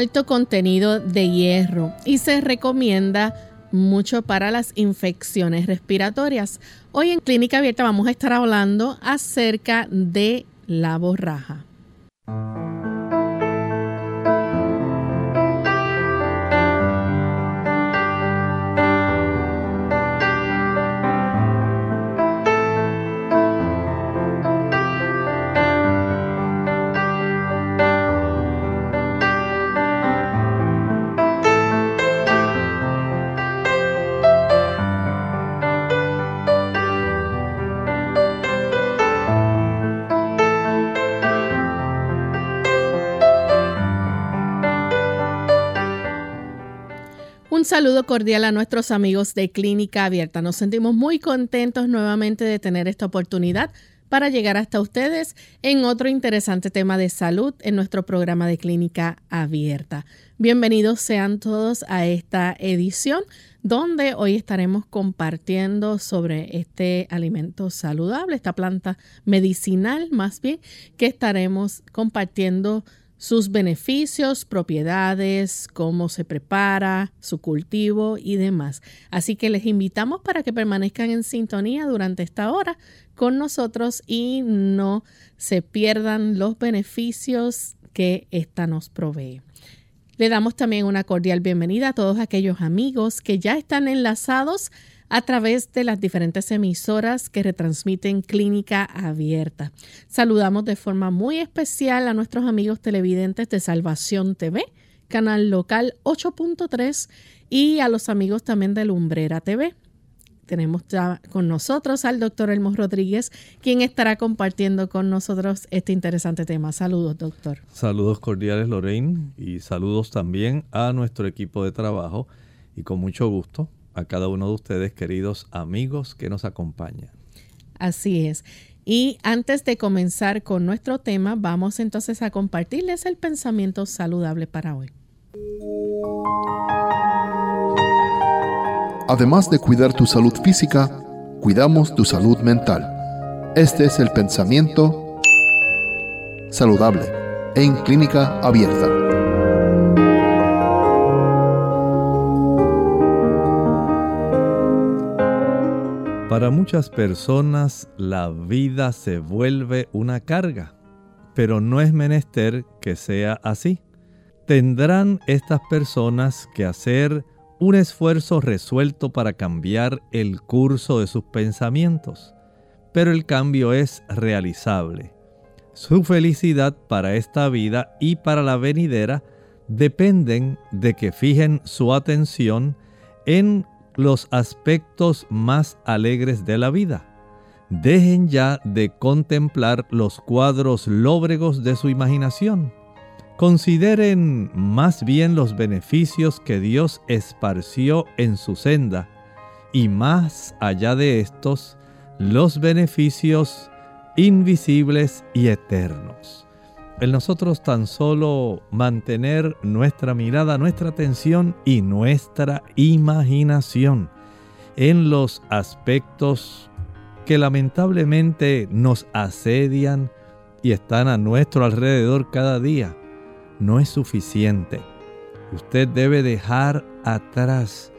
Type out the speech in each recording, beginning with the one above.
Alto contenido de hierro y se recomienda mucho para las infecciones respiratorias. Hoy en Clínica Abierta vamos a estar hablando acerca de la borraja. Saludo cordial a nuestros amigos de Clínica Abierta. Nos sentimos muy contentos nuevamente de tener esta oportunidad para llegar hasta ustedes en otro interesante tema de salud en nuestro programa de Clínica Abierta. Bienvenidos sean todos a esta edición donde hoy estaremos compartiendo sobre este alimento saludable, esta planta medicinal más bien, que estaremos compartiendo sus beneficios, propiedades, cómo se prepara, su cultivo y demás. Así que les invitamos para que permanezcan en sintonía durante esta hora con nosotros y no se pierdan los beneficios que esta nos provee. Le damos también una cordial bienvenida a todos aquellos amigos que ya están enlazados a través de las diferentes emisoras que retransmiten Clínica Abierta. Saludamos de forma muy especial a nuestros amigos televidentes de Salvación TV, canal local 8.3 y a los amigos también de Lumbrera TV. Tenemos ya con nosotros al doctor Elmo Rodríguez, quien estará compartiendo con nosotros este interesante tema. Saludos, doctor. Saludos cordiales, Lorraine, y saludos también a nuestro equipo de trabajo. Y con mucho gusto a cada uno de ustedes, queridos amigos que nos acompañan. Así es. Y antes de comenzar con nuestro tema, vamos entonces a compartirles el pensamiento saludable para hoy. Además de cuidar tu salud física, cuidamos tu salud mental. Este es el pensamiento saludable en clínica abierta. Para muchas personas la vida se vuelve una carga, pero no es menester que sea así. Tendrán estas personas que hacer un esfuerzo resuelto para cambiar el curso de sus pensamientos, pero el cambio es realizable. Su felicidad para esta vida y para la venidera dependen de que fijen su atención en los aspectos más alegres de la vida. Dejen ya de contemplar los cuadros lóbregos de su imaginación. Consideren más bien los beneficios que Dios esparció en su senda y más allá de estos, los beneficios invisibles y eternos el nosotros tan solo mantener nuestra mirada, nuestra atención y nuestra imaginación en los aspectos que lamentablemente nos asedian y están a nuestro alrededor cada día, no es suficiente. Usted debe dejar atrás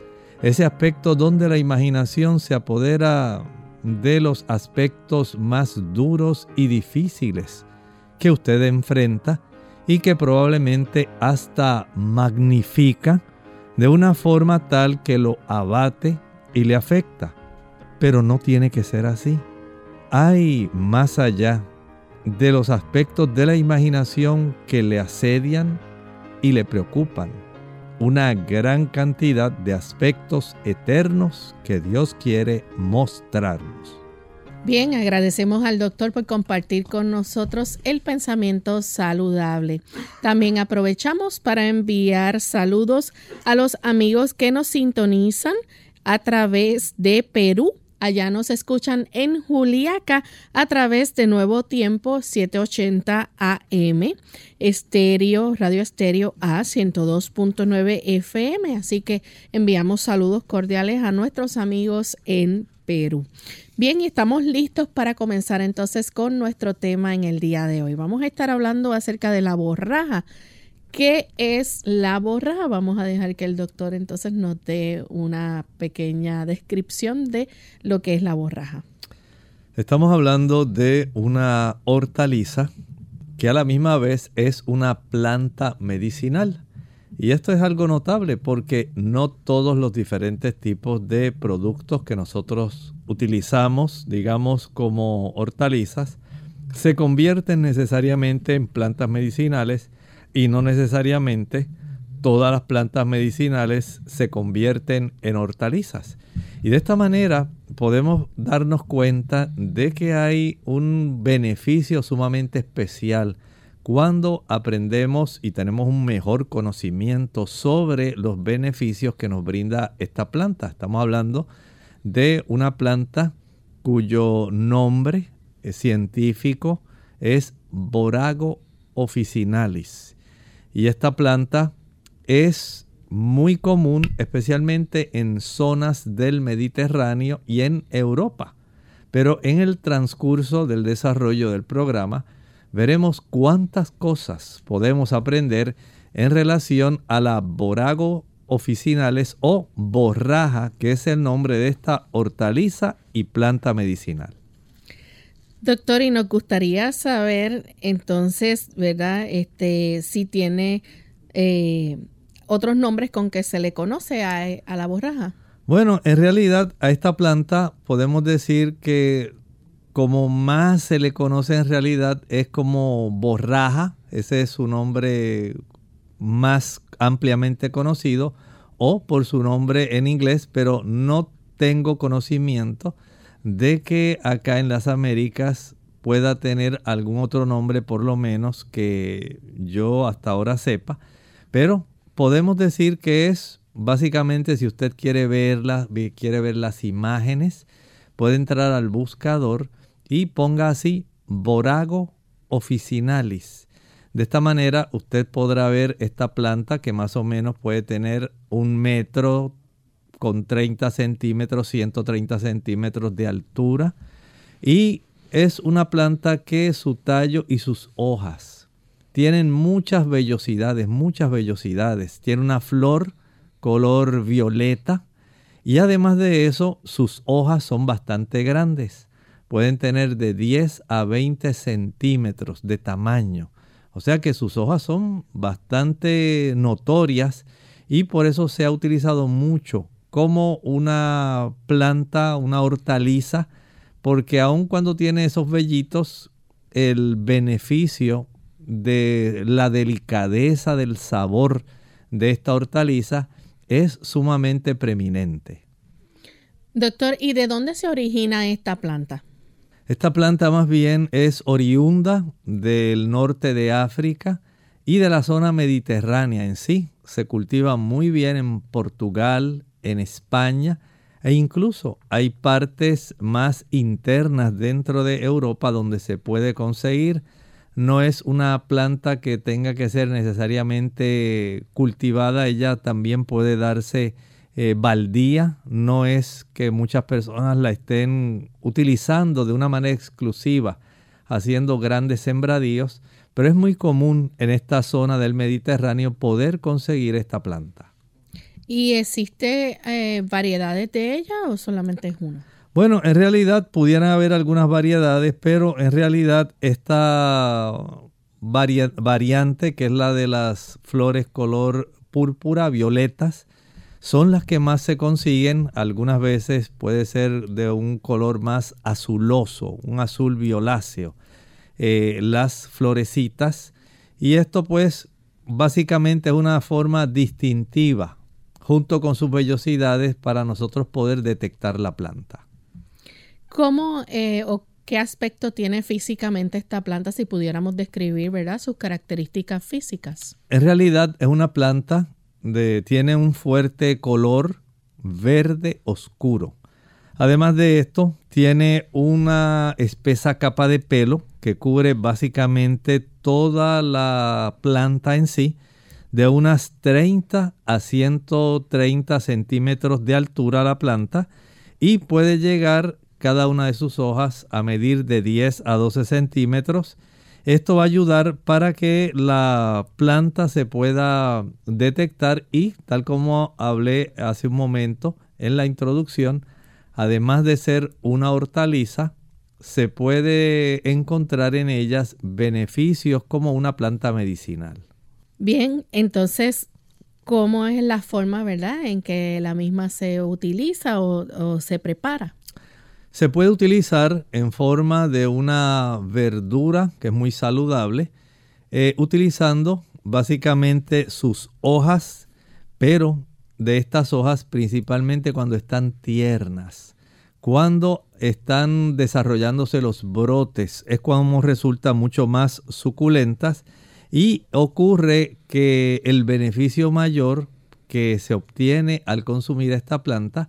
ese aspecto donde la imaginación se apodera de los aspectos más duros y difíciles que usted enfrenta y que probablemente hasta magnifica de una forma tal que lo abate y le afecta. Pero no tiene que ser así. Hay más allá de los aspectos de la imaginación que le asedian y le preocupan. Una gran cantidad de aspectos eternos que Dios quiere mostrarnos. Bien, agradecemos al doctor por compartir con nosotros el pensamiento saludable. También aprovechamos para enviar saludos a los amigos que nos sintonizan a través de Perú. Allá nos escuchan en Juliaca a través de Nuevo Tiempo 780 AM, estéreo, radio estéreo A 102.9 FM. Así que enviamos saludos cordiales a nuestros amigos en Perú. Bien, y estamos listos para comenzar entonces con nuestro tema en el día de hoy. Vamos a estar hablando acerca de la borraja. ¿Qué es la borraja? Vamos a dejar que el doctor entonces nos dé una pequeña descripción de lo que es la borraja. Estamos hablando de una hortaliza que a la misma vez es una planta medicinal. Y esto es algo notable porque no todos los diferentes tipos de productos que nosotros utilizamos, digamos, como hortalizas, se convierten necesariamente en plantas medicinales y no necesariamente todas las plantas medicinales se convierten en hortalizas. Y de esta manera podemos darnos cuenta de que hay un beneficio sumamente especial cuando aprendemos y tenemos un mejor conocimiento sobre los beneficios que nos brinda esta planta. Estamos hablando de una planta cuyo nombre científico es Borago officinalis. Y esta planta es muy común especialmente en zonas del Mediterráneo y en Europa. Pero en el transcurso del desarrollo del programa, veremos cuántas cosas podemos aprender en relación a la borago oficinales o borraja, que es el nombre de esta hortaliza y planta medicinal. Doctor, y nos gustaría saber entonces, ¿verdad? Este, si tiene eh, otros nombres con que se le conoce a, a la borraja. Bueno, en realidad a esta planta podemos decir que como más se le conoce en realidad es como borraja, ese es su nombre más ampliamente conocido, o por su nombre en inglés, pero no tengo conocimiento de que acá en las Américas pueda tener algún otro nombre por lo menos que yo hasta ahora sepa, pero podemos decir que es básicamente si usted quiere verla, quiere ver las imágenes, puede entrar al buscador y ponga así Borago officinalis. De esta manera usted podrá ver esta planta que más o menos puede tener un metro con 30 centímetros, 130 centímetros de altura. Y es una planta que su tallo y sus hojas tienen muchas vellosidades, muchas vellosidades. Tiene una flor color violeta y además de eso sus hojas son bastante grandes pueden tener de 10 a 20 centímetros de tamaño. O sea que sus hojas son bastante notorias y por eso se ha utilizado mucho como una planta, una hortaliza, porque aun cuando tiene esos vellitos, el beneficio de la delicadeza del sabor de esta hortaliza es sumamente preeminente. Doctor, ¿y de dónde se origina esta planta? Esta planta más bien es oriunda del norte de África y de la zona mediterránea en sí. Se cultiva muy bien en Portugal, en España e incluso hay partes más internas dentro de Europa donde se puede conseguir. No es una planta que tenga que ser necesariamente cultivada, ella también puede darse eh, baldía, no es que muchas personas la estén utilizando de una manera exclusiva haciendo grandes sembradíos, pero es muy común en esta zona del Mediterráneo poder conseguir esta planta. ¿Y existe eh, variedades de ella o solamente es una? Bueno, en realidad pudieran haber algunas variedades, pero en realidad esta variante, que es la de las flores color púrpura, violetas, son las que más se consiguen. Algunas veces puede ser de un color más azuloso, un azul violáceo. Eh, las florecitas. Y esto pues básicamente es una forma distintiva junto con sus vellosidades para nosotros poder detectar la planta. ¿Cómo eh, o qué aspecto tiene físicamente esta planta si pudiéramos describir, ¿verdad? Sus características físicas. En realidad es una planta tiene un fuerte color verde oscuro. Además de esto, tiene una espesa capa de pelo que cubre básicamente toda la planta en sí, de unas 30 a 130 centímetros de altura la planta y puede llegar cada una de sus hojas a medir de 10 a 12 centímetros. Esto va a ayudar para que la planta se pueda detectar y, tal como hablé hace un momento en la introducción, además de ser una hortaliza, se puede encontrar en ellas beneficios como una planta medicinal. Bien, entonces, ¿cómo es la forma, verdad, en que la misma se utiliza o, se prepara? Se puede utilizar en forma de una verdura que es muy saludable, eh, utilizando básicamente sus hojas, pero de estas hojas principalmente cuando están tiernas. Cuando están desarrollándose los brotes es cuando resultan mucho más suculentas y ocurre que el beneficio mayor que se obtiene al consumir esta planta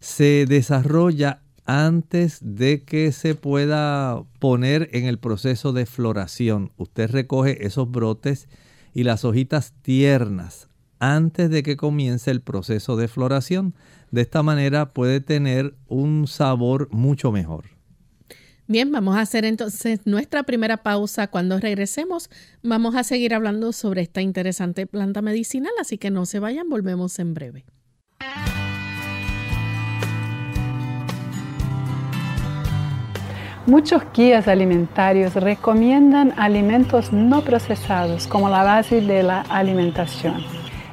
se desarrolla antes de que se pueda poner en el proceso de floración. Usted recoge esos brotes y las hojitas tiernas antes de que comience el proceso de floración. De esta manera puede tener un sabor mucho mejor. Bien, vamos a hacer entonces nuestra primera pausa. Cuando regresemos, vamos a seguir hablando sobre esta interesante planta medicinal, así que no se vayan, volvemos en breve. Muchos guías alimentarios recomiendan alimentos no procesados como la base de la alimentación.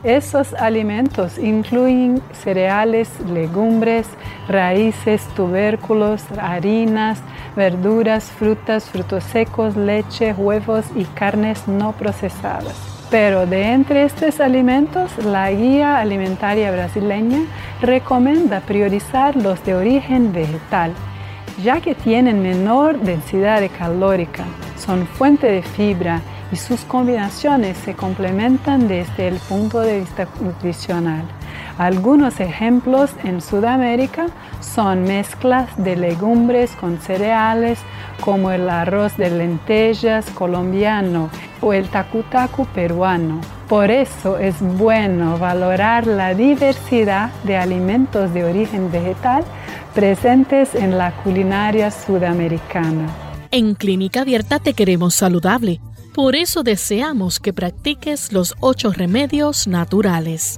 Esos alimentos incluyen cereales, legumbres, raíces, tubérculos, harinas, verduras, frutas, frutos secos, leche, huevos y carnes no procesadas. Pero de entre estos alimentos, la guía alimentaria brasileña recomienda priorizar los de origen vegetal ya que tienen menor densidad calórica, son fuente de fibra y sus combinaciones se complementan desde el punto de vista nutricional. Algunos ejemplos en Sudamérica son mezclas de legumbres con cereales como el arroz de lentejas colombiano o el tacutacu peruano. Por eso es bueno valorar la diversidad de alimentos de origen vegetal presentes en la culinaria sudamericana. En Clínica Abierta te queremos saludable. Por eso deseamos que practiques los ocho remedios naturales.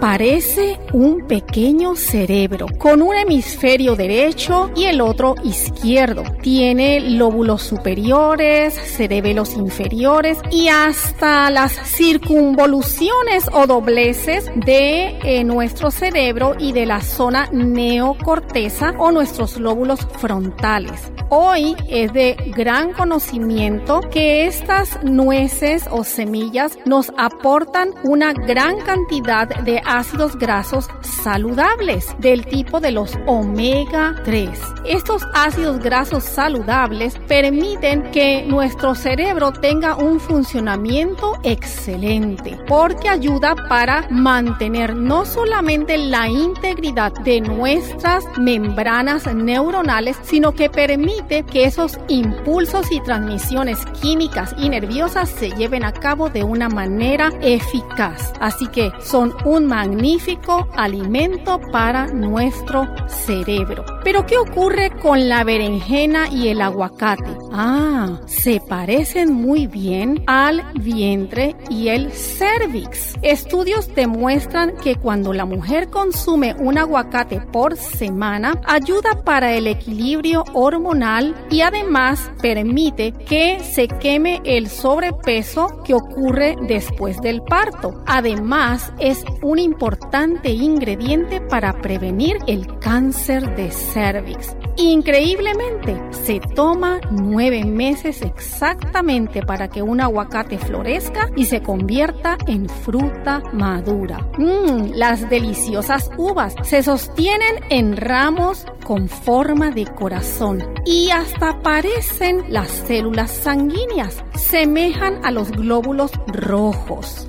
Parece un pequeño cerebro con un hemisferio derecho y el otro izquierdo. Tiene lóbulos superiores, cerebelos inferiores y hasta las circunvoluciones o dobleces de eh, nuestro cerebro y de la zona neocorteza o nuestros lóbulos frontales. Hoy es de gran conocimiento que estas nueces o semillas nos aportan una gran cantidad de ácidos grasos saludables del tipo de los omega 3. Estos ácidos grasos saludables permiten que nuestro cerebro tenga un funcionamiento excelente porque ayuda para mantener no solamente la integridad de nuestras membranas neuronales, sino que permite que esos impulsos y transmisiones químicas y nerviosas se lleven a cabo de una manera eficaz. Así que son un magnífico alimento para nuestro cerebro. Pero ¿qué ocurre con la berenjena y el aguacate? Ah, se parecen muy bien al vientre y el cervix. Estudios demuestran que cuando la mujer consume un aguacate por semana, ayuda para el equilibrio hormonal y además permite que se queme el sobrepeso que ocurre después del parto. Además, es un importante ingrediente para prevenir el cáncer de cervix. Increíblemente, se toma nueve meses exactamente para que un aguacate florezca y se convierta en fruta madura. Mmm, las deliciosas uvas se sostienen en ramos con forma de corazón y hasta parecen las células sanguíneas, semejan a los glóbulos rojos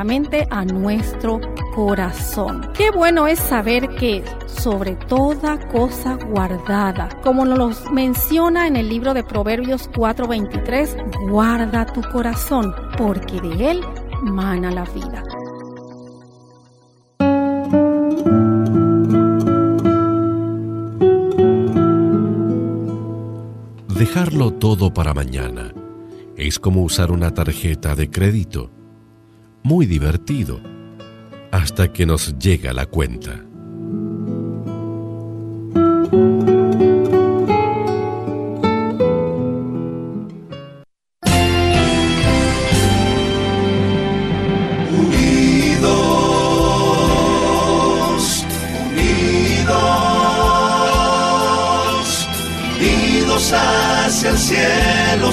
a nuestro corazón. Qué bueno es saber que sobre toda cosa guardada, como nos menciona en el libro de Proverbios 4:23, guarda tu corazón, porque de él mana la vida. Dejarlo todo para mañana es como usar una tarjeta de crédito muy divertido, hasta que nos llega la cuenta. Hacia el cielo,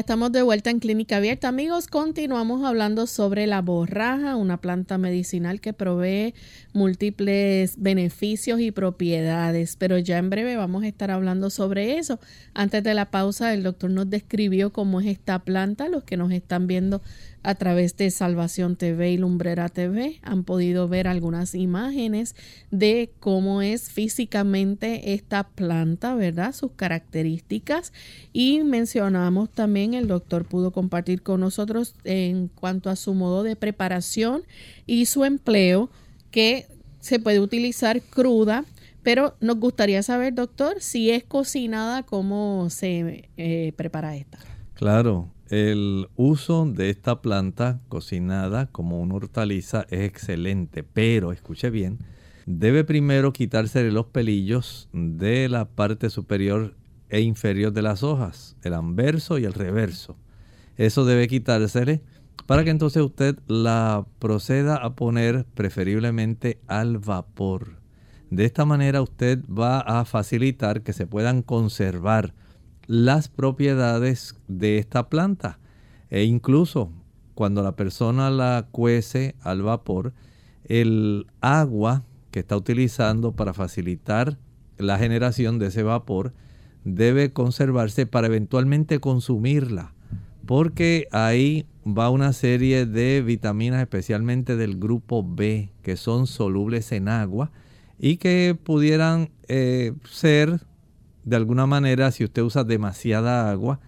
Estamos de vuelta en Clínica Abierta. Amigos, continuamos hablando sobre la borraja, una planta medicinal que provee múltiples beneficios y propiedades, pero ya en breve vamos a estar hablando sobre eso. Antes de la pausa, el doctor nos describió cómo es esta planta. Los que nos están viendo a través de Salvación TV y Lumbrera TV han podido ver algunas imágenes de cómo es físicamente esta planta, ¿verdad? Sus características y mencionamos también, el doctor pudo compartir con nosotros en cuanto a su modo de preparación y su empleo que se puede utilizar cruda, pero nos gustaría saber, doctor, si es cocinada, cómo se eh, prepara esta. Claro, el uso de esta planta cocinada como una hortaliza es excelente, pero escuche bien, debe primero quitarse los pelillos de la parte superior e inferior de las hojas, el anverso y el reverso. Eso debe quitársele para que entonces usted la proceda a poner preferiblemente al vapor. De esta manera usted va a facilitar que se puedan conservar las propiedades de esta planta. E incluso cuando la persona la cuece al vapor, el agua que está utilizando para facilitar la generación de ese vapor debe conservarse para eventualmente consumirla, porque ahí va una serie de vitaminas, especialmente del grupo B, que son solubles en agua y que pudieran eh, ser, de alguna manera, si usted usa demasiada agua,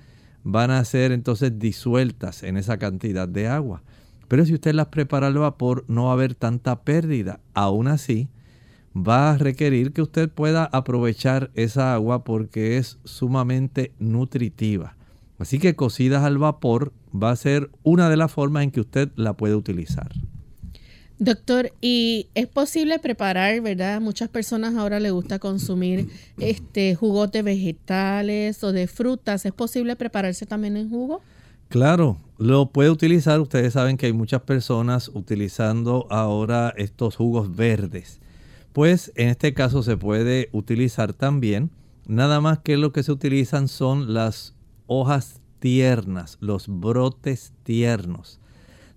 van a ser entonces disueltas en esa cantidad de agua. Pero si usted las prepara al vapor, no va a haber tanta pérdida. Aún así, va a requerir que usted pueda aprovechar esa agua porque es sumamente nutritiva. Así que cocidas al vapor va a ser una de las formas en que usted la puede utilizar. Doctor, ¿y es posible preparar, verdad? Muchas personas ahora les gusta consumir este jugos de vegetales o de frutas. ¿Es posible prepararse también en jugo? Claro, lo puede utilizar. Ustedes saben que hay muchas personas utilizando ahora estos jugos verdes. Pues en este caso se puede utilizar también. Nada más que lo que se utilizan son las hojas tiernas, los brotes tiernos.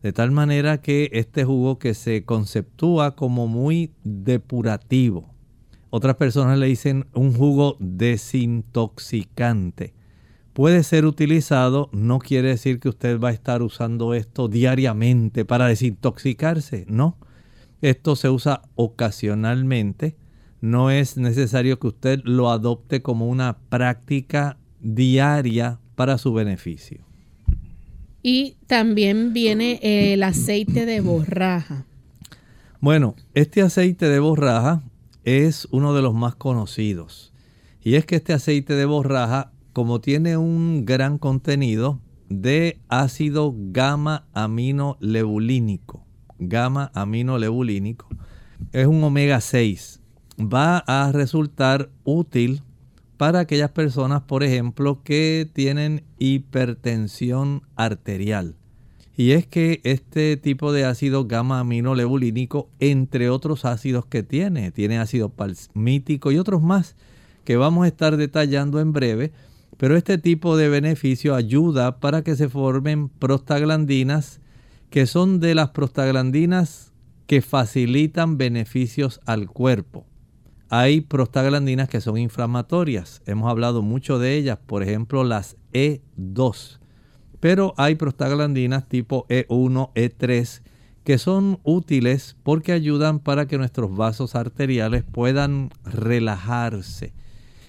De tal manera que este jugo que se conceptúa como muy depurativo. Otras personas le dicen un jugo desintoxicante. Puede ser utilizado, no quiere decir que usted va a estar usando esto diariamente para desintoxicarse, no. Esto se usa ocasionalmente, no es necesario que usted lo adopte como una práctica diaria para su beneficio. Y también viene el aceite de borraja. Bueno, este aceite de borraja es uno de los más conocidos. Y es que este aceite de borraja, como tiene un gran contenido de ácido gamma aminolebulínico, gamma aminolebulínico, es un omega 6, va a resultar útil para aquellas personas, por ejemplo, que tienen hipertensión arterial. Y es que este tipo de ácido gamma aminolebulínico, entre otros ácidos que tiene, tiene ácido palmítico y otros más que vamos a estar detallando en breve, pero este tipo de beneficio ayuda para que se formen prostaglandinas, que son de las prostaglandinas que facilitan beneficios al cuerpo. Hay prostaglandinas que son inflamatorias. Hemos hablado mucho de ellas, por ejemplo las E2. Pero hay prostaglandinas tipo E1, E3 que son útiles porque ayudan para que nuestros vasos arteriales puedan relajarse.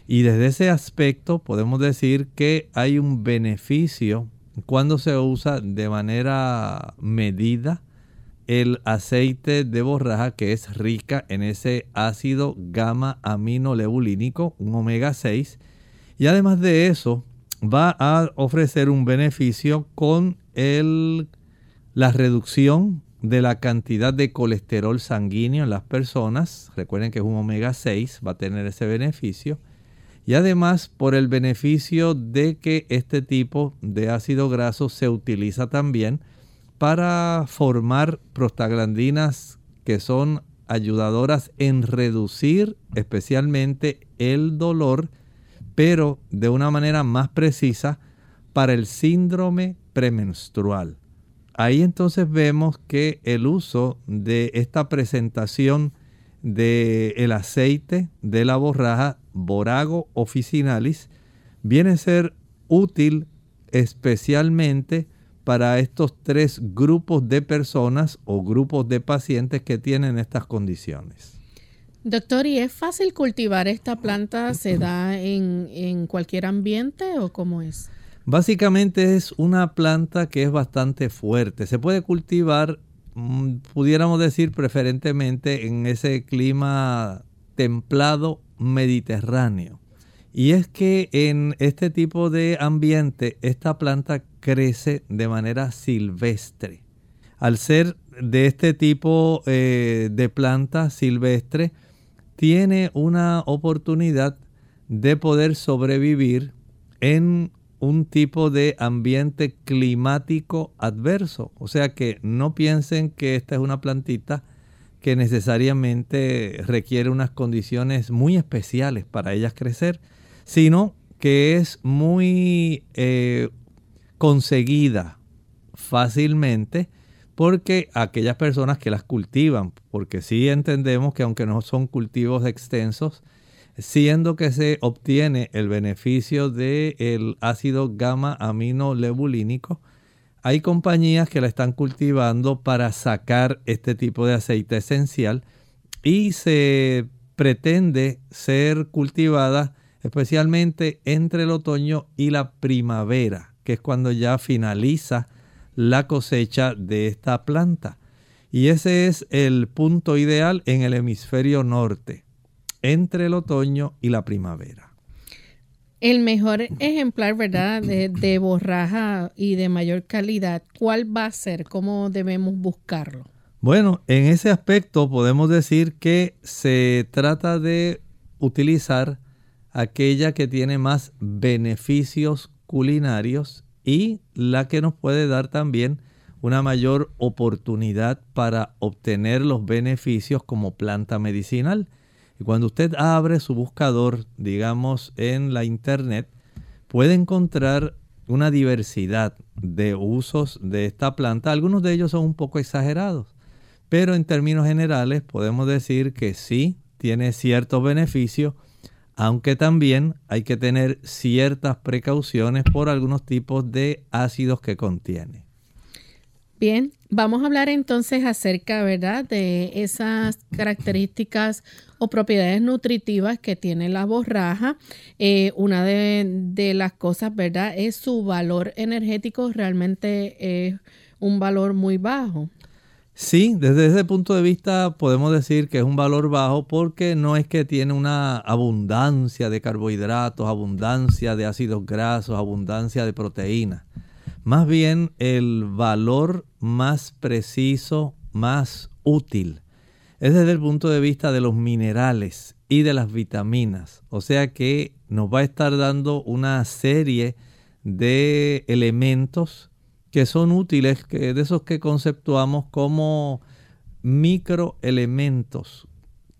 Y desde ese aspecto podemos decir que hay un beneficio cuando se usa de manera medida el aceite de borraja que es rica en ese ácido gamma aminolebulínico, un omega 6. Y además de eso, va a ofrecer un beneficio con el, la reducción de la cantidad de colesterol sanguíneo en las personas. Recuerden que es un omega 6, va a tener ese beneficio. Y además por el beneficio de que este tipo de ácido graso se utiliza también para formar prostaglandinas que son ayudadoras en reducir especialmente el dolor, pero de una manera más precisa para el síndrome premenstrual. Ahí entonces vemos que el uso de esta presentación del el aceite de la borraja Borago officinalis viene a ser útil especialmente para estos tres grupos de personas o grupos de pacientes que tienen estas condiciones. Doctor, ¿y es fácil cultivar esta planta? ¿Se da en, cualquier ambiente o cómo es? Básicamente es una planta que es bastante fuerte. Se puede cultivar, mm, pudiéramos decir, preferentemente en ese clima templado mediterráneo. Y es que en este tipo de ambiente, esta planta crece de manera silvestre. Al ser de este tipo eh, de planta silvestre, tiene una oportunidad de poder sobrevivir en un tipo de ambiente climático adverso. O sea que no piensen que esta es una plantita que necesariamente requiere unas condiciones muy especiales para ellas crecer, sino que es muy eh, conseguida fácilmente porque aquellas personas que las cultivan, porque sí entendemos que aunque no son cultivos extensos, siendo que se obtiene el beneficio del ácido gamma aminolebulínico, hay compañías que la están cultivando para sacar este tipo de aceite esencial y se pretende ser cultivada especialmente entre el otoño y la primavera, que es cuando ya finaliza la cosecha de esta planta. Y ese es el punto ideal en el hemisferio norte, entre el otoño y la primavera. El mejor ejemplar, ¿verdad?, de, de, borraja y de mayor calidad, ¿cuál va a ser? ¿Cómo debemos buscarlo? Bueno, en ese aspecto podemos decir que se trata de utilizar aquella que tiene más beneficios culinarios y la que nos puede dar también una mayor oportunidad para obtener los beneficios como planta medicinal. Y cuando usted abre su buscador, digamos, en la internet, puede encontrar una diversidad de usos de esta planta. Algunos de ellos son un poco exagerados, pero en términos generales podemos decir que sí tiene ciertos beneficios, aunque también hay que tener ciertas precauciones por algunos tipos de ácidos que contiene. Bien, vamos a hablar entonces acerca, ¿verdad?, de esas características o propiedades nutritivas que tiene la borraja. Eh, una de, de, las cosas, ¿verdad?, es su valor energético, realmente es un valor muy bajo. Sí, desde ese punto de vista podemos decir que es un valor bajo porque no es que tiene una abundancia de carbohidratos, abundancia de ácidos grasos, abundancia de proteínas más bien el valor más preciso, más útil, es desde el punto de vista de los minerales y de las vitaminas. O sea que nos va a estar dando una serie de elementos que son útiles, que de esos que conceptuamos como microelementos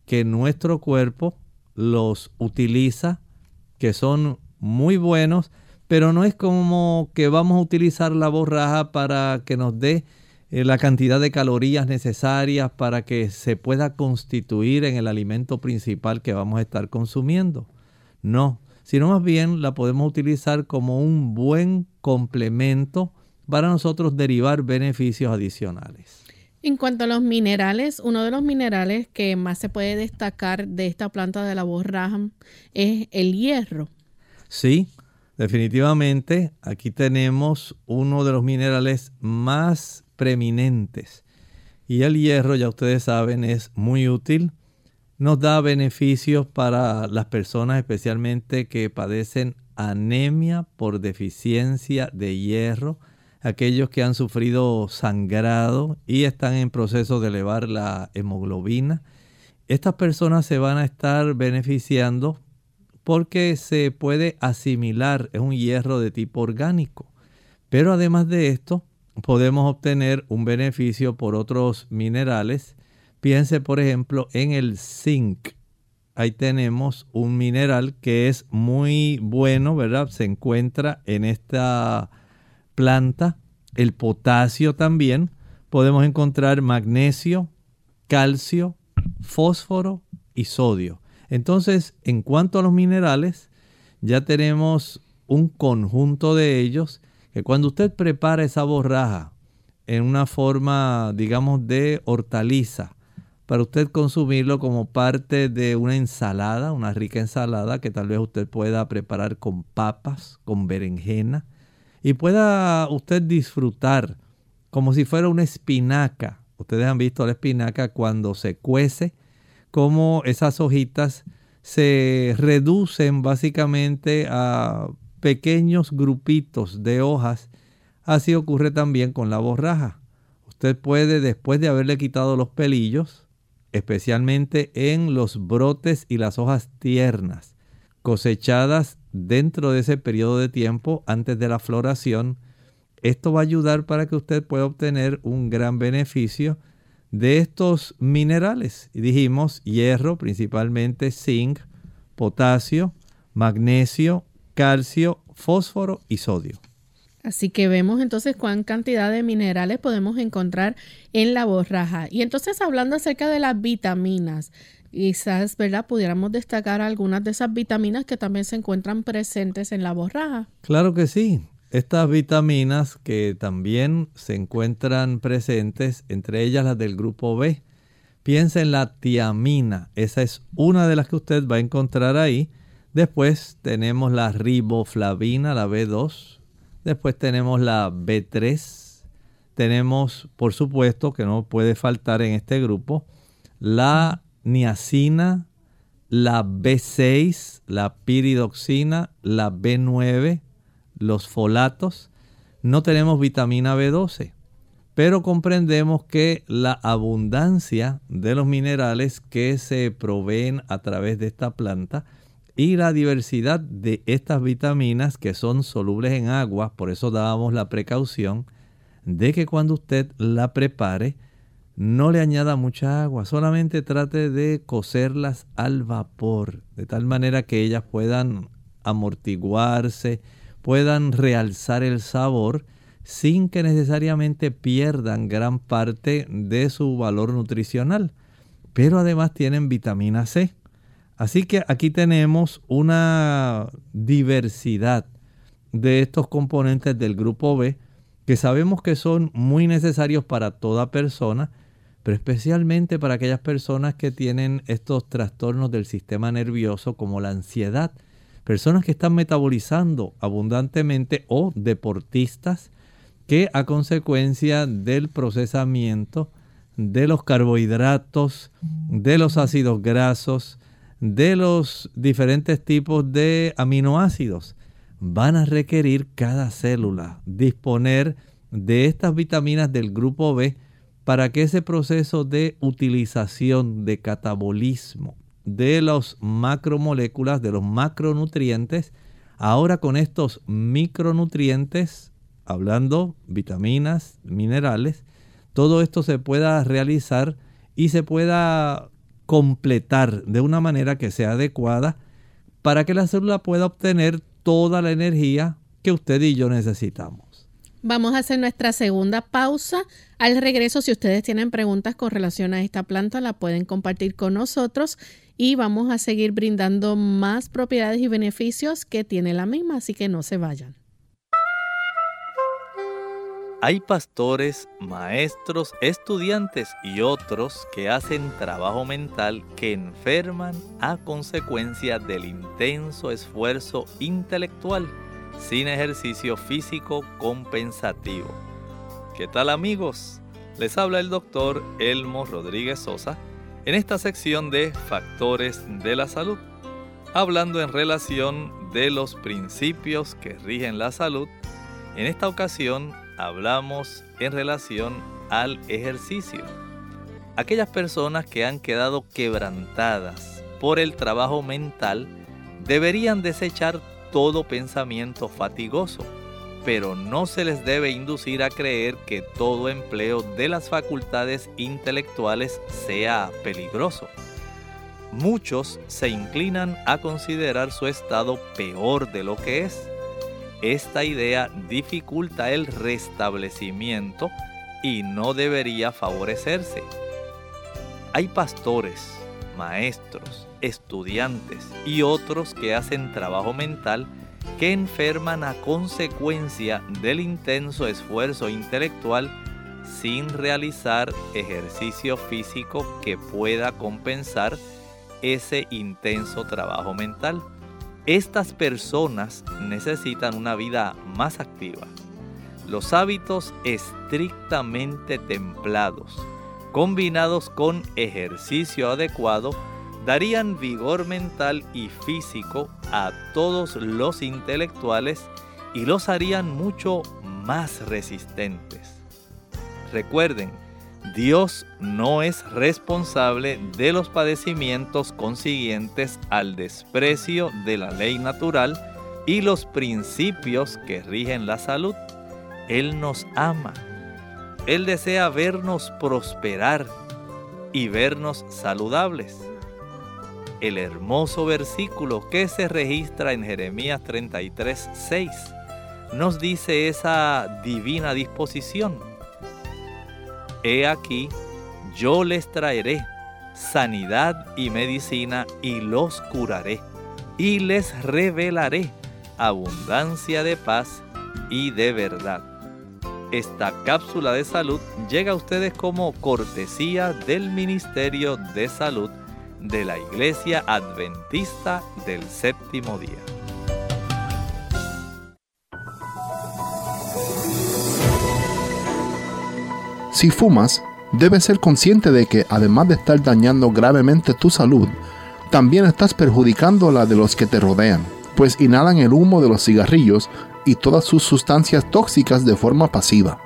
que nuestro cuerpo los utiliza, que son muy buenos pero no es como que vamos a utilizar la borraja para que nos dé eh, la cantidad de calorías necesarias para que se pueda constituir en el alimento principal que vamos a estar consumiendo. No, sino más bien la podemos utilizar como un buen complemento para nosotros derivar beneficios adicionales. En cuanto a los minerales, uno de los minerales que más se puede destacar de esta planta de la borraja es el hierro. Sí, Definitivamente, aquí tenemos uno de los minerales más preeminentes. Y el hierro, ya ustedes saben, es muy útil. Nos da beneficios para las personas especialmente que padecen anemia por deficiencia de hierro, aquellos que han sufrido sangrado y están en proceso de elevar la hemoglobina. Estas personas se van a estar beneficiando porque se puede asimilar, es un hierro de tipo orgánico. Pero además de esto, podemos obtener un beneficio por otros minerales. Piense, por ejemplo, en el zinc. Ahí tenemos un mineral que es muy bueno, ¿verdad? Se encuentra en esta planta. El potasio también. Podemos encontrar magnesio, calcio, fósforo y sodio. Entonces, en cuanto a los minerales, ya tenemos un conjunto de ellos que cuando usted prepara esa borraja en una forma, digamos, de hortaliza, para usted consumirlo como parte de una ensalada, una rica ensalada que tal vez usted pueda preparar con papas, con berenjena, y pueda usted disfrutar como si fuera una espinaca. Ustedes han visto la espinaca cuando se cuece, cómo esas hojitas se reducen básicamente a pequeños grupitos de hojas. Así ocurre también con la borraja. Usted puede, después de haberle quitado los pelillos, especialmente en los brotes y las hojas tiernas, cosechadas dentro de ese periodo de tiempo antes de la floración, esto va a ayudar para que usted pueda obtener un gran beneficio de estos minerales. Dijimos hierro, principalmente zinc, potasio, magnesio, calcio, fósforo y sodio. Así que vemos entonces cuán cantidad de minerales podemos encontrar en la borraja. Y entonces hablando acerca de las vitaminas, quizás, ¿verdad? Pudiéramos destacar algunas de esas vitaminas que también se encuentran presentes en la borraja. Claro que sí. Estas vitaminas que también se encuentran presentes, entre ellas las del grupo B. Piensa en la tiamina, esa es una de las que usted va a encontrar ahí. Después tenemos la riboflavina, la B2, Después tenemos la B3. Tenemos, por supuesto, que no puede faltar en este grupo, la niacina, la B6, la piridoxina, la B9, los folatos. No tenemos vitamina B12, pero comprendemos que la abundancia de los minerales que se proveen a través de esta planta y la diversidad de estas vitaminas que son solubles en agua, por eso dábamos la precaución de que cuando usted la prepare no le añada mucha agua, solamente trate de cocerlas al vapor, de tal manera que ellas puedan amortiguarse, puedan realzar el sabor sin que necesariamente pierdan gran parte de su valor nutricional. Pero además tienen vitamina C Así que aquí tenemos una diversidad de estos componentes del grupo B que sabemos que son muy necesarios para toda persona, pero especialmente para aquellas personas que tienen estos trastornos del sistema nervioso como la ansiedad, personas que están metabolizando abundantemente o deportistas que a consecuencia del procesamiento de los carbohidratos, de los ácidos grasos, de los diferentes tipos de aminoácidos. Van a requerir cada célula disponer de estas vitaminas del grupo B para que ese proceso de utilización, de catabolismo de las macromoléculas, de los macronutrientes, ahora con estos micronutrientes, hablando vitaminas, minerales, todo esto se pueda realizar y se pueda completar de una manera que sea adecuada para que la célula pueda obtener toda la energía que usted y yo necesitamos. Vamos a hacer nuestra segunda pausa. Al regreso, si ustedes tienen preguntas con relación a esta planta, la pueden compartir con nosotros y vamos a seguir brindando más propiedades y beneficios que tiene la misma, así que no se vayan. Hay pastores, maestros, estudiantes y otros que hacen trabajo mental que enferman a consecuencia del intenso esfuerzo intelectual sin ejercicio físico compensativo. ¿Qué tal amigos? Les habla el doctor Elmo Rodríguez Sosa en esta sección de Factores de la Salud, hablando en relación de los principios que rigen la salud. En esta ocasión hablamos en relación al ejercicio. Aquellas personas que han quedado quebrantadas por el trabajo mental deberían desechar todo pensamiento fatigoso, pero no se les debe inducir a creer que todo empleo de las facultades intelectuales sea peligroso. Muchos se inclinan a considerar su estado peor de lo que es esta idea dificulta el restablecimiento y no debería favorecerse. Hay pastores, maestros, estudiantes y otros que hacen trabajo mental que enferman a consecuencia del intenso esfuerzo intelectual sin realizar ejercicio físico que pueda compensar ese intenso trabajo mental. Estas personas necesitan una vida más activa. Los hábitos estrictamente templados, combinados con ejercicio adecuado, darían vigor mental y físico a todos los intelectuales y los harían mucho más resistentes. Recuerden, Dios no es responsable de los padecimientos consiguientes al desprecio de la ley natural y los principios que rigen la salud. Él nos ama. Él desea vernos prosperar y vernos saludables. El hermoso versículo que se registra en Jeremías 33, 6. Nos dice esa divina disposición. He aquí, yo les traeré sanidad y medicina y los curaré y les revelaré abundancia de paz y de verdad. Esta cápsula de salud llega a ustedes como cortesía del Ministerio de Salud de la Iglesia Adventista del Séptimo Día. Si fumas, debes ser consciente de que además de estar dañando gravemente tu salud, también estás perjudicando la de los que te rodean, pues inhalan el humo de los cigarrillos y todas sus sustancias tóxicas de forma pasiva.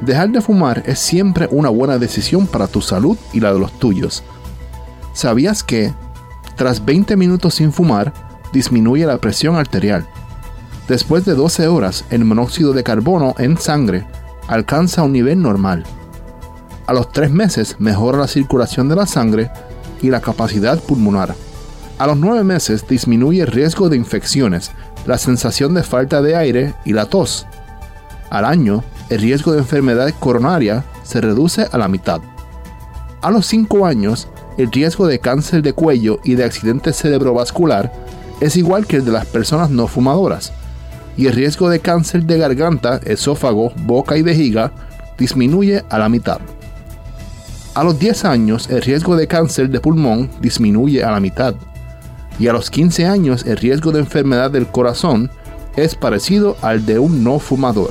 Dejar de fumar es siempre una buena decisión para tu salud y la de los tuyos. ¿Sabías que, tras 20 minutos sin fumar, disminuye la presión arterial? Después de 12 horas, el monóxido de carbono en sangre alcanza un nivel normal. A los 3 meses mejora la circulación de la sangre y la capacidad pulmonar. A los 9 meses disminuye el riesgo de infecciones, la sensación de falta de aire y la tos. Al año, el riesgo de enfermedad coronaria se reduce a la mitad. A los 5 años, el riesgo de cáncer de cuello y de accidente cerebrovascular es igual que el de las personas no fumadoras, y el riesgo de cáncer de garganta, esófago, boca y vejiga disminuye a la mitad. A los 10 años el riesgo de cáncer de pulmón disminuye a la mitad, y a los 15 años el riesgo de enfermedad del corazón es parecido al de un no fumador.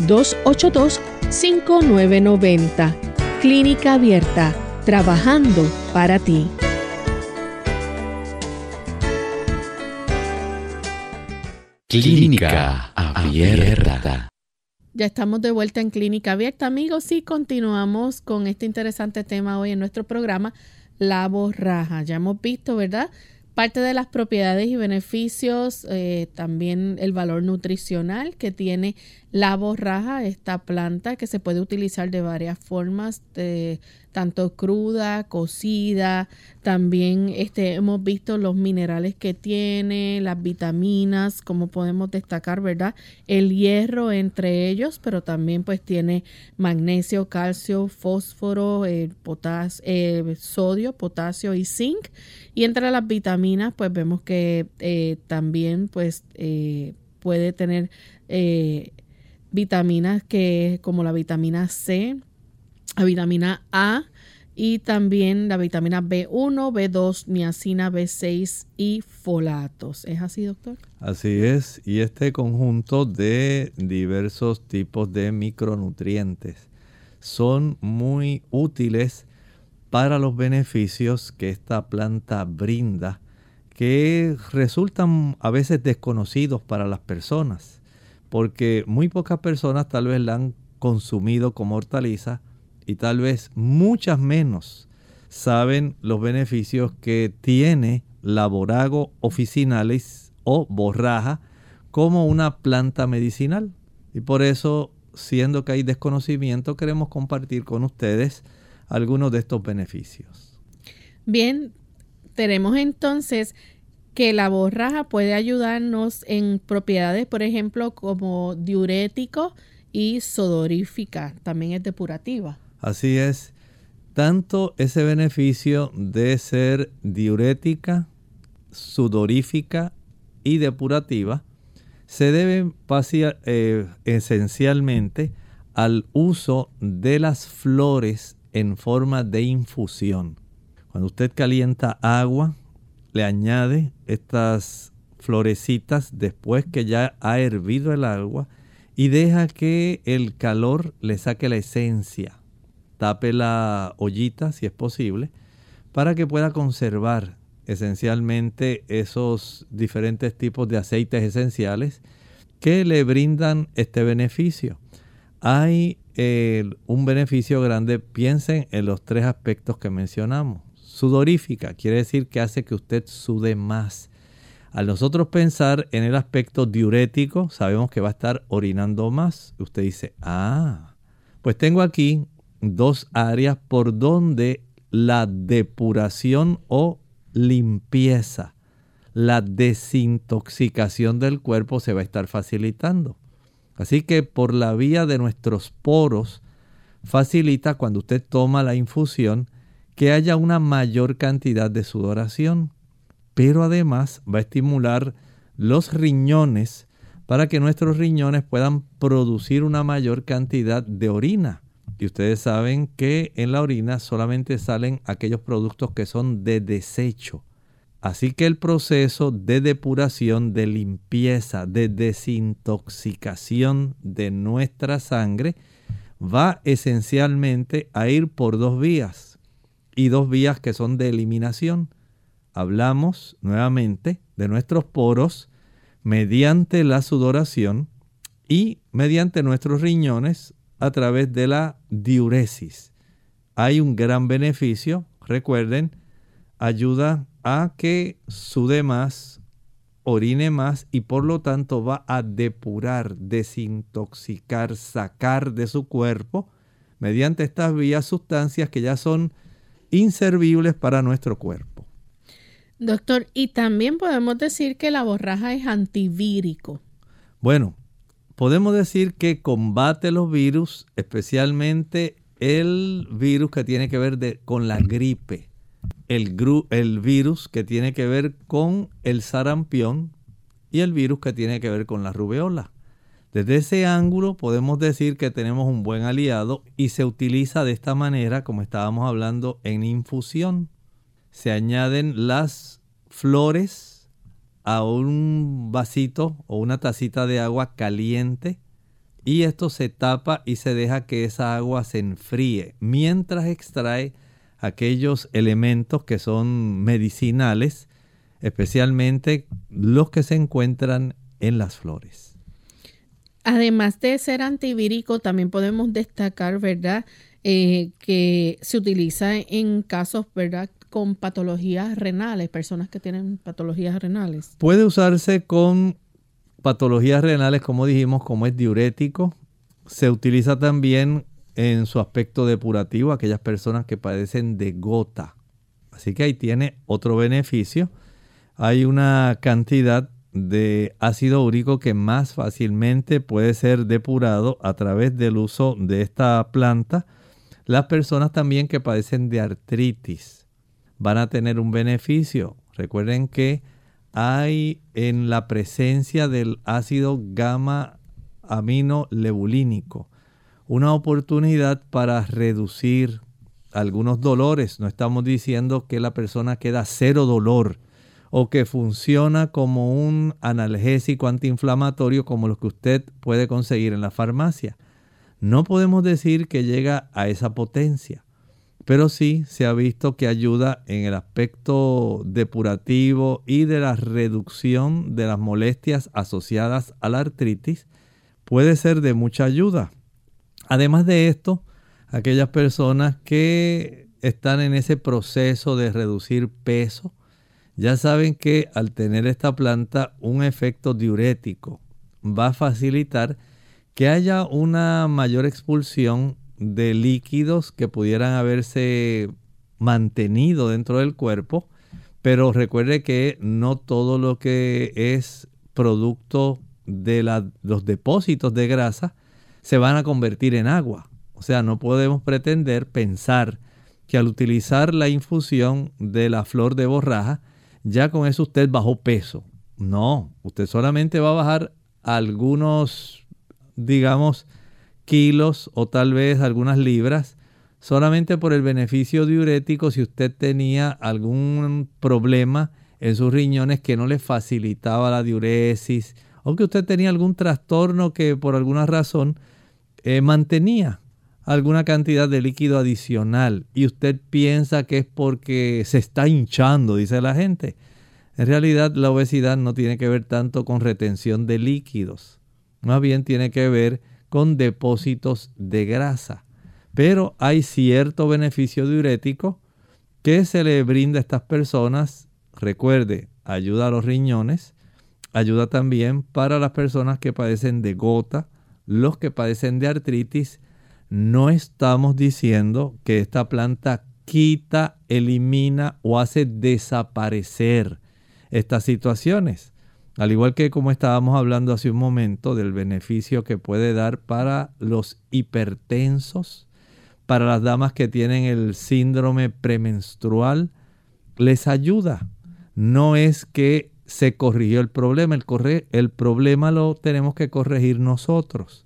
282-5990. Clínica Abierta, trabajando para ti. Clínica Abierta. Ya estamos de vuelta en Clínica Abierta, amigos, y continuamos con este interesante tema hoy en nuestro programa, la borraja. Ya hemos visto, ¿verdad? Parte de las propiedades y beneficios, eh, también el valor nutricional que tiene la borraja, esta planta que se puede utilizar de varias formas, tanto cruda, cocida, también este, hemos visto los minerales que tiene, las vitaminas, como podemos destacar, ¿verdad? El hierro entre ellos, pero también pues tiene magnesio, calcio, fósforo, eh, eh, sodio, potasio y zinc. Y entre las vitaminas pues vemos que eh, también pues puede tener vitaminas que como la vitamina C, la vitamina A y también la vitamina B1, B2, niacina, B6 y folatos. ¿Es así, doctor? Así es, y este conjunto de diversos tipos de micronutrientes son muy útiles para los beneficios que esta planta brinda, que resultan a veces desconocidos para las personas, porque muy pocas personas tal vez la han consumido como hortaliza, y tal vez muchas menos saben los beneficios que tiene la borago officinalis o borraja como una planta medicinal. Y por eso, siendo que hay desconocimiento, queremos compartir con ustedes algunos de estos beneficios. Bien, tenemos entonces que la borraja puede ayudarnos en propiedades, por ejemplo, como diurético y sodorífica, también es depurativa. Así es. tanto ese beneficio de ser diurética, sudorífica y depurativa se debe eh, esencialmente al uso de las flores en forma de infusión. Cuando usted calienta agua, le añade estas florecitas después que ya ha hervido el agua y deja que el calor le saque la esencia. Tape la ollita si es posible para que pueda conservar esencialmente esos diferentes tipos de aceites esenciales que le brindan este beneficio. Hay eh, un beneficio grande, piensen en los tres aspectos que mencionamos. Sudorífica quiere decir que hace que usted sude más. Al nosotros pensar en el aspecto diurético, sabemos que va a estar orinando más. Usted dice, ah, pues tengo aquí dos áreas por donde la depuración o limpieza, la desintoxicación del cuerpo se va a estar facilitando. Así que por la vía de nuestros poros facilita cuando usted toma la infusión que haya una mayor cantidad de sudoración, pero además va a estimular los riñones para que nuestros riñones puedan producir una mayor cantidad de orina. Y ustedes saben que en la orina solamente salen aquellos productos que son de desecho. Así que el proceso de depuración, de limpieza, de desintoxicación de nuestra sangre va esencialmente a ir por dos vías y dos vías que son de eliminación. Hablamos nuevamente de nuestros poros mediante la sudoración y mediante nuestros riñones a través de la diuresis. Hay un gran beneficio, recuerden, ayuda a que sude más, orine más y por lo tanto va a depurar, desintoxicar, sacar de su cuerpo mediante estas vías sustancias que ya son inservibles para nuestro cuerpo. Doctor, y también podemos decir que la borraja es antivírico. Bueno, podemos decir que combate los virus, especialmente el virus que tiene que ver con la gripe, el, el virus que tiene que ver con el sarampión y el virus que tiene que ver con la rubeola. Desde ese ángulo podemos decir que tenemos un buen aliado y se utiliza de esta manera como estábamos hablando en infusión. Se añaden las flores a un vasito o una tacita de agua caliente y esto se tapa y se deja que esa agua se enfríe mientras extrae aquellos elementos que son medicinales, especialmente los que se encuentran en las flores. Además de ser antivírico, también podemos destacar, ¿verdad?, eh, que se utiliza en casos, ¿verdad?, con patologías renales, personas que tienen patologías renales. Puede usarse con patologías renales, como dijimos, como es diurético. Se utiliza también en su aspecto depurativo, aquellas personas que padecen de gota. Así que ahí tiene otro beneficio. Hay una cantidad de ácido úrico que más fácilmente puede ser depurado a través del uso de esta planta. Las personas también que padecen de artritis van a tener un beneficio. Recuerden que hay en la presencia del ácido gamma amino lebulínico una oportunidad para reducir algunos dolores. No estamos diciendo que la persona queda cero dolor o que funciona como un analgésico antiinflamatorio como lo que usted puede conseguir en la farmacia. No podemos decir que llega a esa potencia pero sí se ha visto que ayuda en el aspecto depurativo y de la reducción de las molestias asociadas a la artritis. Puede ser de mucha ayuda. Además de esto, aquellas personas que están en ese proceso de reducir peso, ya saben que al tener esta planta un efecto diurético va a facilitar que haya una mayor expulsión de líquidos que pudieran haberse mantenido dentro del cuerpo, pero recuerde que no todo lo que es producto de los depósitos de grasa se van a convertir en agua. O sea, no podemos pretender pensar que al utilizar la infusión de la flor de borraja, ya con eso usted bajó peso. No, usted solamente va a bajar algunos, digamos, kilos o tal vez algunas libras, solamente por el beneficio diurético si usted tenía algún problema en sus riñones que no le facilitaba la diuresis o que usted tenía algún trastorno que por alguna razón eh, mantenía alguna cantidad de líquido adicional y usted piensa que es porque se está hinchando, dice la gente. En realidad la obesidad no tiene que ver tanto con retención de líquidos, más bien tiene que ver con depósitos de grasa. Pero hay cierto beneficio diurético que se le brinda a estas personas. Recuerde, ayuda a los riñones, ayuda también para las personas que padecen de gota, los que padecen de artritis. No estamos diciendo que esta planta quita, elimina o hace desaparecer estas situaciones. Al igual que como estábamos hablando hace un momento del beneficio que puede dar para los hipertensos, para las damas que tienen el síndrome premenstrual, les ayuda. No es que se corrigió el problema, el, el problema lo tenemos que corregir nosotros,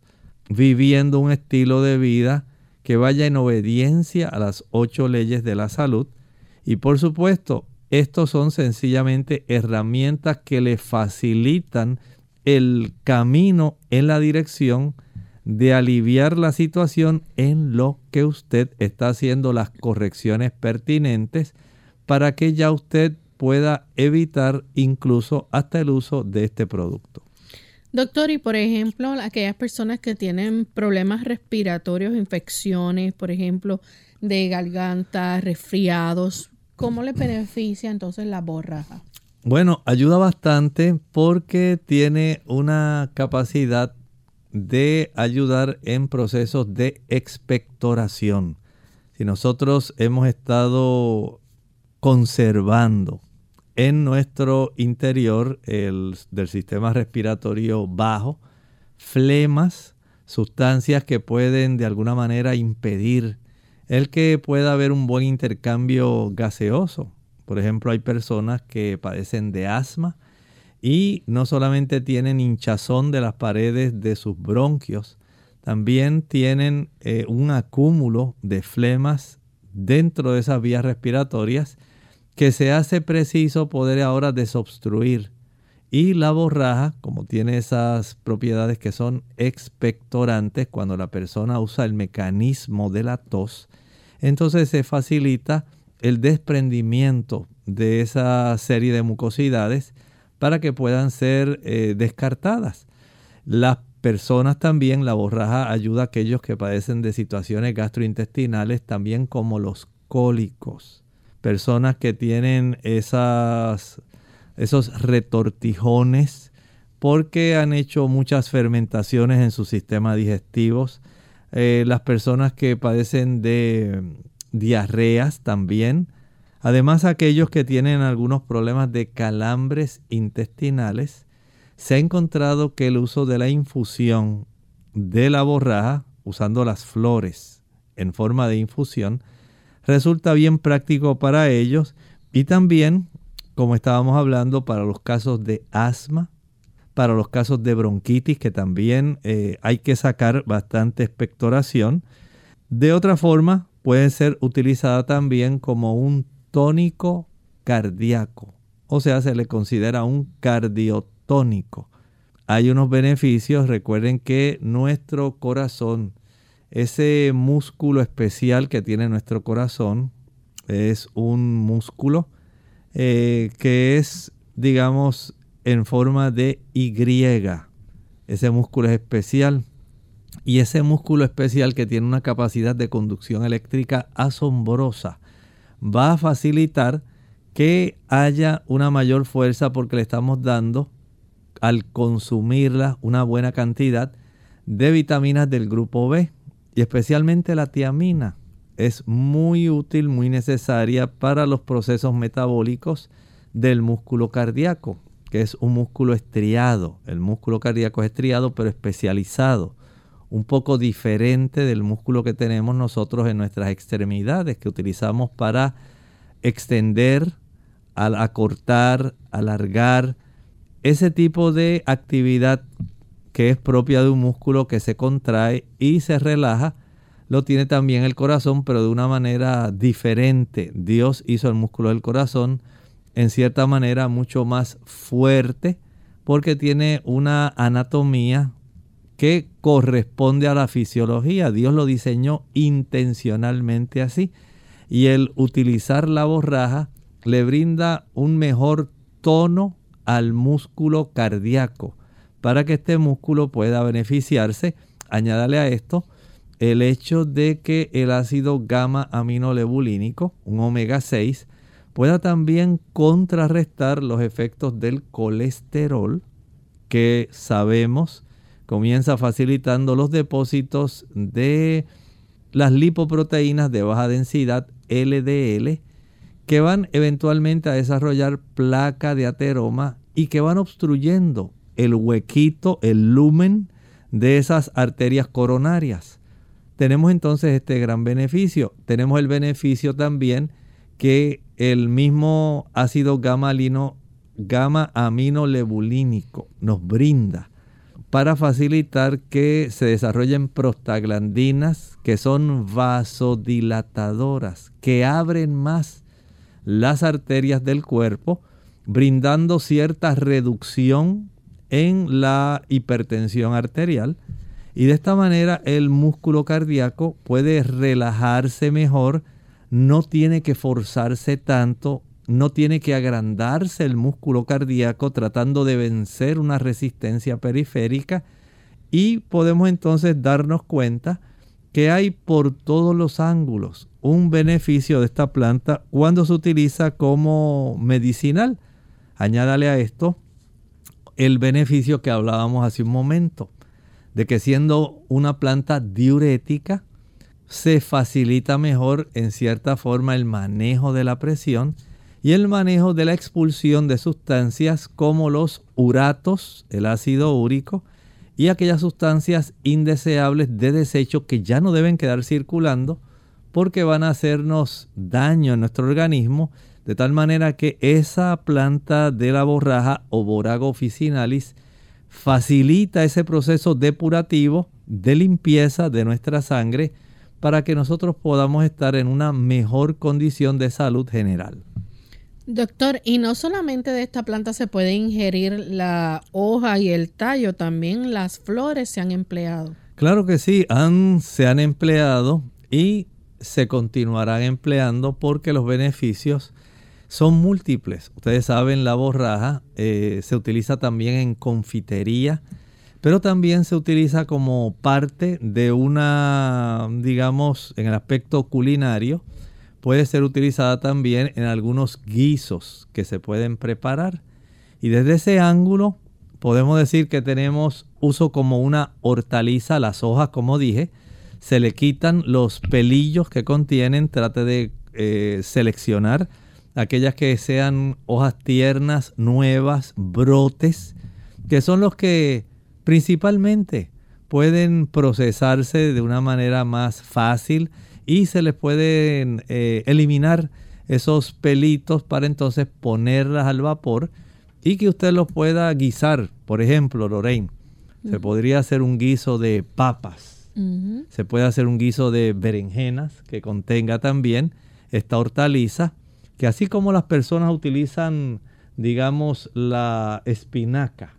viviendo un estilo de vida que vaya en obediencia a las ocho leyes de la salud y por supuesto estos son sencillamente herramientas que le facilitan el camino en la dirección de aliviar la situación en lo que usted está haciendo las correcciones pertinentes para que ya usted pueda evitar incluso hasta el uso de este producto. Doctor, y por ejemplo, aquellas personas que tienen problemas respiratorios, infecciones, por ejemplo, de garganta, resfriados, ¿Cómo le beneficia entonces la borraja? Bueno, ayuda bastante porque tiene una capacidad de ayudar en procesos de expectoración. Si nosotros hemos estado conservando en nuestro interior el, del sistema respiratorio bajo flemas, sustancias que pueden de alguna manera impedir el que pueda haber un buen intercambio gaseoso. Por ejemplo, hay personas que padecen de asma y no solamente tienen hinchazón de las paredes de sus bronquios, también tienen eh, un acúmulo de flemas dentro de esas vías respiratorias que se hace preciso poder ahora desobstruir. Y la borraja, como tiene esas propiedades que son expectorantes, cuando la persona usa el mecanismo de la tos, entonces se facilita el desprendimiento de esa serie de mucosidades para que puedan ser eh, descartadas. Las personas también, la borraja ayuda a aquellos que padecen de situaciones gastrointestinales, también como los cólicos. Personas que tienen esas, esos retortijones porque han hecho muchas fermentaciones en sus sistemas digestivos. Eh, las personas que padecen de diarreas también, además aquellos que tienen algunos problemas de calambres intestinales, se ha encontrado que el uso de la infusión de la borraja, usando las flores en forma de infusión, resulta bien práctico para ellos y también, como estábamos hablando, para los casos de asma, para los casos de bronquitis, que también eh, hay que sacar bastante expectoración. De otra forma, puede ser utilizada también como un tónico cardíaco, o sea, se le considera un cardiotónico. Hay unos beneficios, recuerden que nuestro corazón, ese músculo especial que tiene nuestro corazón, es un músculo eh, que es, digamos, en forma de Y. Ese músculo es especial. Y ese músculo especial que tiene una capacidad de conducción eléctrica asombrosa va a facilitar que haya una mayor fuerza porque le estamos dando al consumirla una buena cantidad de vitaminas del grupo B y especialmente la tiamina. Es muy útil, muy necesaria para los procesos metabólicos del músculo cardíaco que es un músculo estriado. El músculo cardíaco es estriado pero especializado. un poco diferente del músculo que tenemos nosotros en nuestras extremidades, que utilizamos para extender, al acortar, alargar, ese tipo de actividad que es propia de un músculo que se contrae y se relaja, lo tiene también el corazón, pero de una manera diferente. Dios hizo el músculo del corazón en cierta manera mucho más fuerte porque tiene una anatomía que corresponde a la fisiología. Dios lo diseñó intencionalmente así. Y el utilizar la borraja le brinda un mejor tono al músculo cardíaco para que este músculo pueda beneficiarse. Añádale a esto el hecho de que el ácido gamma aminolebulínico, un omega 6, pueda también contrarrestar los efectos del colesterol que sabemos comienza facilitando los depósitos de las lipoproteínas de baja densidad LDL que van eventualmente a desarrollar placa de ateroma y que van obstruyendo el huequito, el lumen de esas arterias coronarias. Tenemos entonces este gran beneficio. Tenemos el beneficio también que el mismo ácido gamma, gamma aminolebulínico nos brinda para facilitar que se desarrollen prostaglandinas que son vasodilatadoras, que abren más las arterias del cuerpo, brindando cierta reducción en la hipertensión arterial. Y de esta manera el músculo cardíaco puede relajarse mejor, no tiene que forzarse tanto, no tiene que agrandarse el músculo cardíaco tratando de vencer una resistencia periférica y podemos entonces darnos cuenta que hay por todos los ángulos un beneficio de esta planta cuando se utiliza como medicinal. Añádale a esto el beneficio que hablábamos hace un momento, de que siendo una planta diurética, se facilita mejor en cierta forma el manejo de la presión y el manejo de la expulsión de sustancias como los uratos, el ácido úrico y aquellas sustancias indeseables de desecho que ya no deben quedar circulando porque van a hacernos daño en nuestro organismo de tal manera que esa planta de la borraja o borago officinalis facilita ese proceso depurativo de limpieza de nuestra sangre para que nosotros podamos estar en una mejor condición de salud general. Doctor, y no solamente de esta planta se puede ingerir la hoja y el tallo, también las flores se han empleado. Claro que sí, han, se han empleado y se continuarán empleando porque los beneficios son múltiples. Ustedes saben, la borraja eh, se utiliza también en confitería, pero también se utiliza como parte de una, digamos, en el aspecto culinario, puede ser utilizada también en algunos guisos que se pueden preparar. Y desde ese ángulo podemos decir que tenemos uso como una hortaliza, las hojas como dije, se le quitan los pelillos que contienen, trate de eh, seleccionar aquellas que sean hojas tiernas, nuevas, brotes, que son los que principalmente pueden procesarse de una manera más fácil y se les pueden eh, eliminar esos pelitos para entonces ponerlas al vapor y que usted los pueda guisar. Por ejemplo, Lorraine, se podría hacer un guiso de papas, se puede hacer un guiso de berenjenas que contenga también esta hortaliza, que así como las personas utilizan, digamos, la espinaca,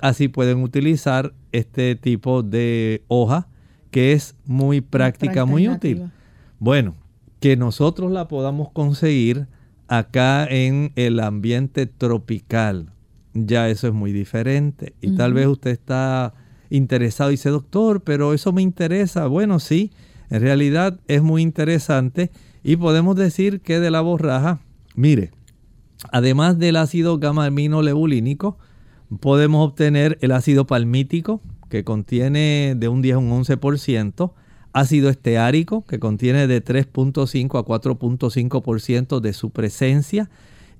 así pueden utilizar este tipo de hoja que es muy práctica, muy útil. Bueno, que nosotros la podamos conseguir acá en el ambiente tropical, ya eso es muy diferente. Y tal vez usted está interesado y dice, doctor, pero eso me interesa. Bueno, sí, en realidad es muy interesante y podemos decir que de la borraja, mire, además del ácido gamma lebulínico, podemos obtener el ácido palmítico, que contiene de un 10 a un 11%, ácido esteárico que contiene de 3.5 a 4.5% de su presencia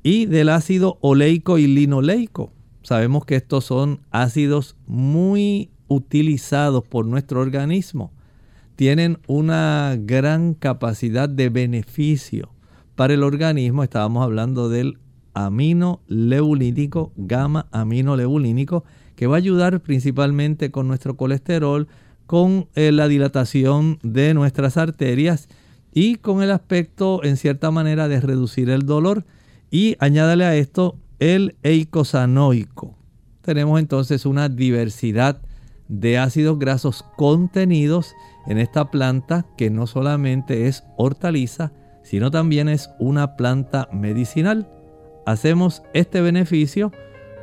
y del ácido oleico y linoleico. Sabemos que estos son ácidos muy utilizados por nuestro organismo. Tienen una gran capacidad de beneficio para el organismo. Estábamos hablando del amino leulínico, gamma amino leulínico, que va a ayudar principalmente con nuestro colesterol, con eh, la dilatación de nuestras arterias y con el aspecto en cierta manera de reducir el dolor. Y añádale a esto el eicosanoico. Tenemos entonces una diversidad de ácidos grasos contenidos en esta planta que no solamente es hortaliza, sino también es una planta medicinal. Hacemos este beneficio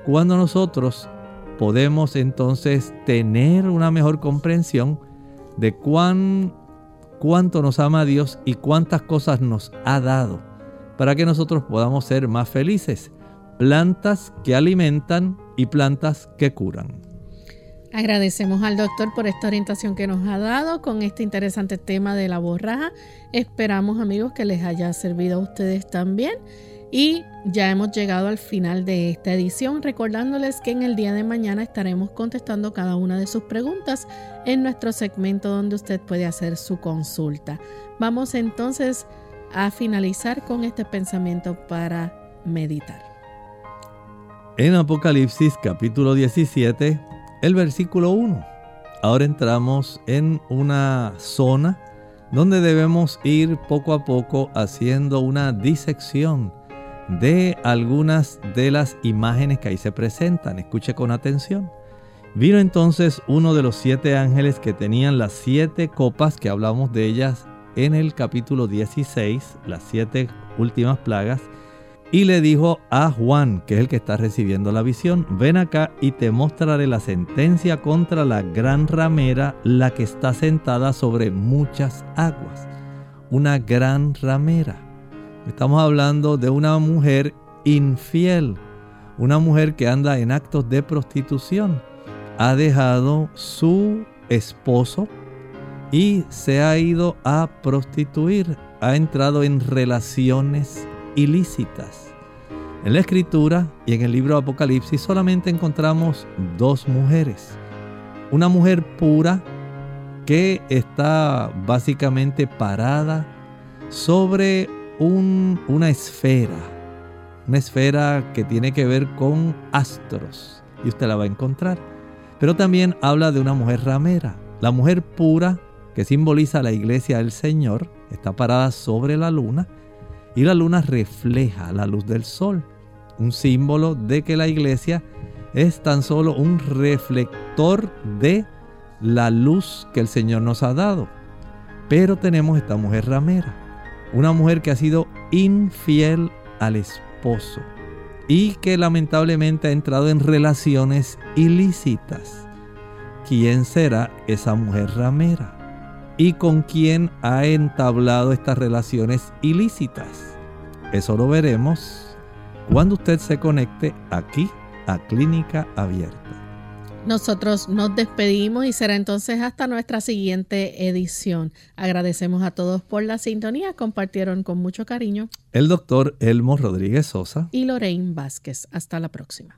cuando nosotros podemos entonces tener una mejor comprensión de cuán, cuánto nos ama Dios y cuántas cosas nos ha dado para que nosotros podamos ser más felices. Plantas que alimentan y plantas que curan. Agradecemos al doctor por esta orientación que nos ha dado con este interesante tema de la borraja. Esperamos amigos que les haya servido a ustedes también. Y ya hemos llegado al final de esta edición, recordándoles que en el día de mañana estaremos contestando cada una de sus preguntas en nuestro segmento donde usted puede hacer su consulta. Vamos entonces a finalizar con este pensamiento para meditar. En Apocalipsis capítulo 17, el versículo 1. Ahora entramos en una zona donde debemos ir poco a poco haciendo una disección de algunas de las imágenes que ahí se presentan. Escuche con atención. Vino entonces uno de los siete ángeles que tenían las siete copas que hablamos de ellas en el capítulo 16, las siete últimas plagas, y le dijo a Juan, que es el que está recibiendo la visión, ven acá y te mostraré la sentencia contra la gran ramera, la que está sentada sobre muchas aguas. Una gran ramera. Estamos hablando de una mujer infiel, una mujer que anda en actos de prostitución. Ha dejado su esposo y se ha ido a prostituir, ha entrado en relaciones ilícitas. En la escritura y en el libro de Apocalipsis solamente encontramos dos mujeres. Una mujer pura que está básicamente parada sobre una esfera, una esfera que tiene que ver con astros, y usted la va a encontrar. Pero también habla de una mujer ramera, la mujer pura que simboliza la iglesia del Señor, está parada sobre la luna, y la luna refleja la luz del sol, un símbolo de que la iglesia es tan solo un reflector de la luz que el Señor nos ha dado. Pero tenemos esta mujer ramera, una mujer que ha sido infiel al esposo y que lamentablemente ha entrado en relaciones ilícitas. ¿Quién será esa mujer ramera? ¿Y con quién ha entablado estas relaciones ilícitas? Eso lo veremos cuando usted se conecte aquí a Clínica Abierta. Nosotros nos despedimos y será entonces hasta nuestra siguiente edición. Agradecemos a todos por la sintonía, compartieron con mucho cariño el doctor Elmo Rodríguez Sosa y Lorraine Vázquez. Hasta la próxima.